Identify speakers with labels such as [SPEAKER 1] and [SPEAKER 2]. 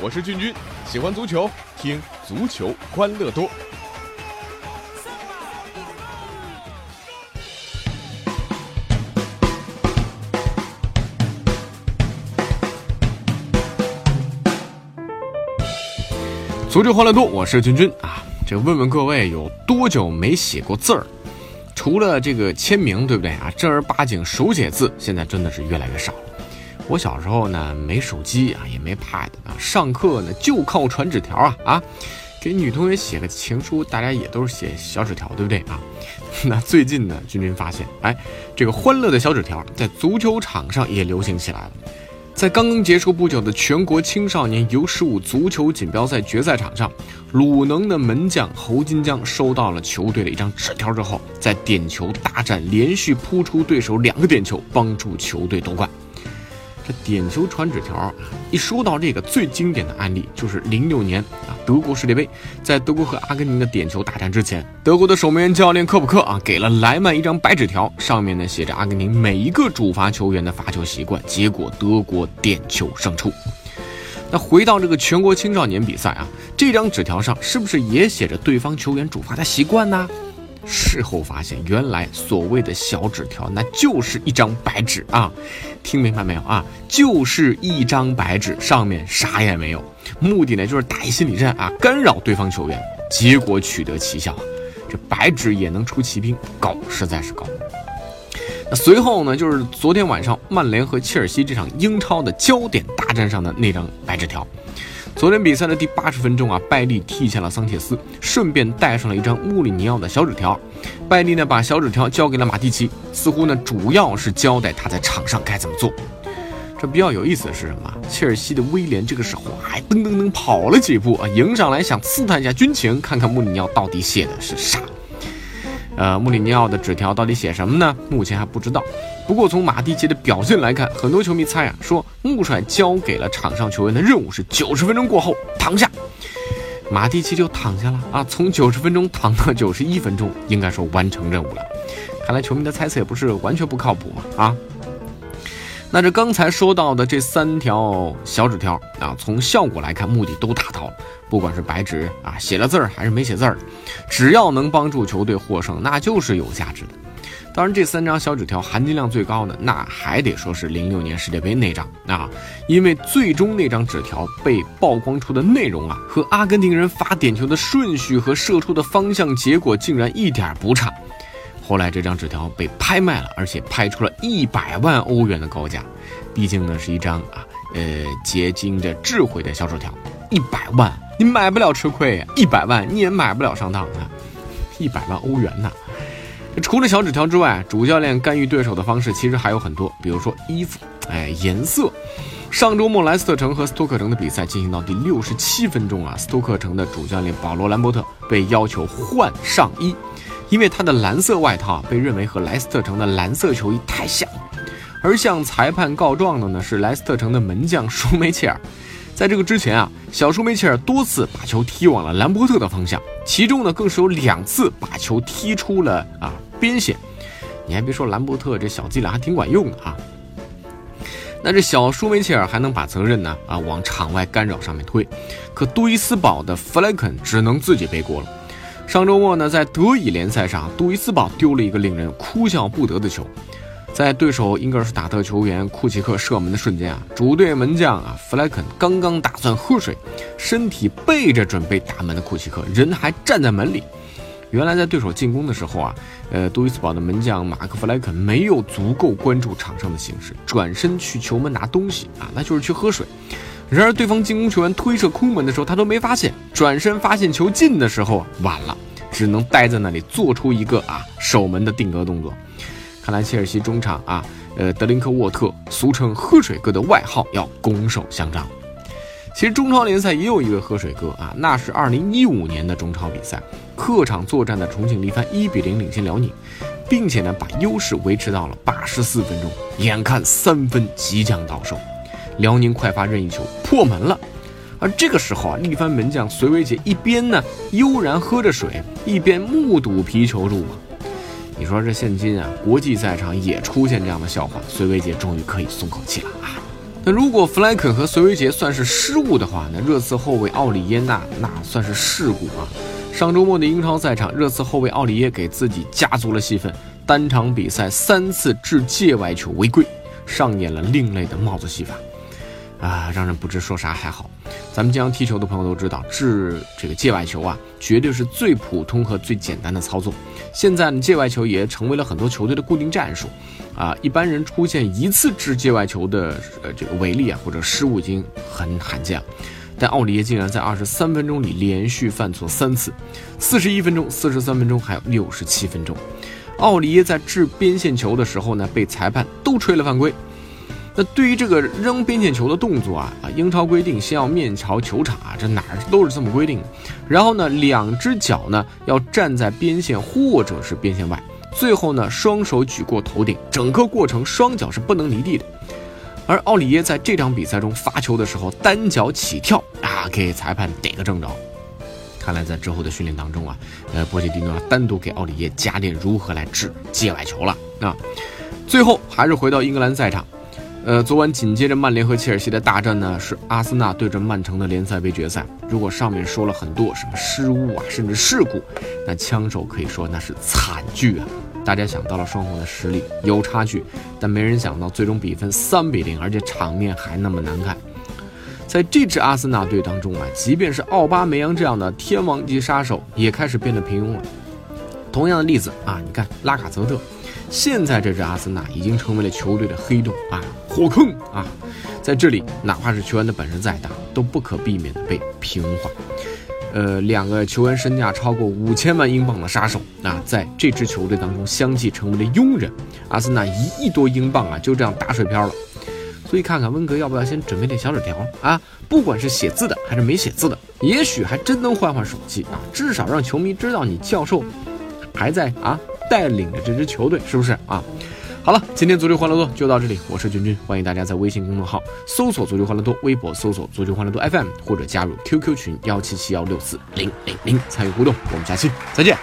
[SPEAKER 1] 我是俊君，喜欢足球，听足球欢乐多。足球欢乐多，我是君君啊。这问问各位，有多久没写过字儿？除了这个签名，对不对啊？正儿八经手写字，现在真的是越来越少了。我小时候呢，没手机啊，也没 pad 啊，上课呢就靠传纸条啊啊，给女同学写个情书，大家也都是写小纸条，对不对啊？那最近呢，君君发现，哎，这个欢乐的小纸条在足球场上也流行起来了。在刚刚结束不久的全国青少年 U15 足球锦标赛决赛场上，鲁能的门将侯金江收到了球队的一张纸条之后，在点球大战连续扑出对手两个点球，帮助球队夺冠。这点球传纸条，一说到这个最经典的案例，就是零六年啊德国世界杯，在德国和阿根廷的点球大战之前，德国的守门员教练科普克啊给了莱曼一张白纸条，上面呢写着阿根廷每一个主罚球员的罚球习惯，结果德国点球胜出。那回到这个全国青少年比赛啊，这张纸条上是不是也写着对方球员主罚的习惯呢？事后发现，原来所谓的小纸条，那就是一张白纸啊！听明白没有啊？就是一张白纸，上面啥也没有。目的呢，就是打一心理战啊，干扰对方球员。结果取得奇效，这白纸也能出奇兵，高实在是高。那随后呢，就是昨天晚上曼联和切尔西这场英超的焦点大战上的那张白纸条。昨天比赛的第八十分钟啊，拜利替下了桑切斯，顺便带上了一张穆里尼奥的小纸条。拜利呢，把小纸条交给了马蒂奇，似乎呢，主要是交代他在场上该怎么做。这比较有意思的是什么？切尔西的威廉这个时候还噔噔噔跑了几步啊，迎上来想刺探一下军情，看看穆里尼奥到底写的是啥。呃，穆里尼奥的纸条到底写什么呢？目前还不知道。不过从马蒂奇的表现来看，很多球迷猜啊，说穆帅交给了场上球员的任务是九十分钟过后躺下，马蒂奇就躺下了啊。从九十分钟躺到九十一分钟，应该说完成任务了。看来球迷的猜测也不是完全不靠谱嘛啊。那这刚才说到的这三条小纸条啊，从效果来看，目的都达到了。不管是白纸啊，写了字儿还是没写字儿，只要能帮助球队获胜，那就是有价值的。当然，这三张小纸条含金量最高的，那还得说是零六年世界杯那张啊，因为最终那张纸条被曝光出的内容啊，和阿根廷人发点球的顺序和射出的方向结果竟然一点不差。后来这张纸条被拍卖了，而且拍出了一百万欧元的高价。毕竟呢是一张啊，呃，结晶着智慧的小纸条，一百万你买不了吃亏，一百万你也买不了上当啊，一百万欧元呐！除了小纸条之外，主教练干预对手的方式其实还有很多，比如说衣服，哎，颜色。上周末莱斯特城和斯托克城的比赛进行到第六十七分钟啊，斯托克城的主教练保罗兰伯特被要求换上衣。因为他的蓝色外套被认为和莱斯特城的蓝色球衣太像，而向裁判告状的呢是莱斯特城的门将舒梅切尔。在这个之前啊，小舒梅切尔多次把球踢往了兰伯特的方向，其中呢更是有两次把球踢出了啊边线。你还别说，兰伯特这小伎俩还挺管用的啊。那这小舒梅切尔还能把责任呢啊往场外干扰上面推，可杜伊斯堡的弗莱肯只能自己背锅了。上周末呢，在德乙联赛上，杜伊斯堡丢了一个令人哭笑不得的球，在对手英格尔施塔特球员库奇克射门的瞬间啊，主队门将啊弗莱肯刚刚打算喝水，身体背着准备打门的库奇克，人还站在门里。原来在对手进攻的时候啊，呃，杜伊斯堡的门将马克弗莱肯没有足够关注场上的形势，转身去球门拿东西啊，那就是去喝水。然而，对方进攻球员推射空门的时候，他都没发现；转身发现球进的时候，晚了，只能待在那里做出一个啊守门的定格动作。看来切尔西中场啊，呃，德林克沃特，俗称“喝水哥”的外号要拱手相让。其实中超联赛也有一位喝水哥啊，那是2015年的中超比赛，客场作战的重庆力帆1比0领先辽宁，并且呢把优势维持到了84分钟，眼看三分即将到手。辽宁快发任意球破门了，而这个时候啊，力帆门将隋伟杰一边呢悠然喝着水，一边目睹皮球入网。你说这现今啊，国际赛场也出现这样的笑话，隋维杰终于可以松口气了啊。那如果弗莱肯和隋维杰算是失误的话，那热刺后卫奥里耶纳那算是事故啊。上周末的英超赛场，热刺后卫奥里耶给自己加足了戏份，单场比赛三次掷界外球违规，上演了另类的帽子戏法。啊，让人不知说啥还好。咱们经常踢球的朋友都知道，掷这个界外球啊，绝对是最普通和最简单的操作。现在呢，界外球也成为了很多球队的固定战术。啊，一般人出现一次掷界外球的呃这个违例啊或者失误已经很罕见了，但奥里耶竟然在二十三分钟里连续犯错三次，四十一分钟、四十三分钟还有六十七分钟，奥里耶在掷边线球的时候呢，被裁判都吹了犯规。那对于这个扔边线球的动作啊啊，英超规定先要面朝球场啊，这哪儿都是这么规定。然后呢，两只脚呢要站在边线或者是边线外，最后呢双手举过头顶，整个过程双脚是不能离地的。而奥里耶在这场比赛中发球的时候，单脚起跳啊，给裁判逮个正着。看来在之后的训练当中啊，呃，波切蒂诺单独给奥里耶加练如何来掷界外球了啊。最后还是回到英格兰赛场。呃，昨晚紧接着曼联和切尔西的大战呢，是阿森纳对阵曼城的联赛杯决赛。如果上面说了很多什么失误啊，甚至事故，那枪手可以说那是惨剧啊！大家想到了双方的实力有差距，但没人想到最终比分三比零，而且场面还那么难看。在这支阿森纳队当中啊，即便是奥巴梅扬这样的天王级杀手，也开始变得平庸了。同样的例子啊，你看拉卡泽特。现在这支阿森纳已经成为了球队的黑洞啊，火坑啊，在这里哪怕是球员的本事再大，都不可避免的被平庸化。呃，两个球员身价超过五千万英镑的杀手啊，在这支球队当中相继成为了佣人。阿森纳一亿多英镑啊，就这样打水漂了。所以看看温格要不要先准备点小纸条啊？不管是写字的还是没写字的，也许还真能换换手气啊，至少让球迷知道你教授还在啊。带领着这支球队，是不是啊？好了，今天足球欢乐多就到这里，我是君君，欢迎大家在微信公众号搜索“足球欢乐多”，微博搜索“足球欢乐多 FM” 或者加入 QQ 群幺七七幺六四零零零参与互动。我们下期再见。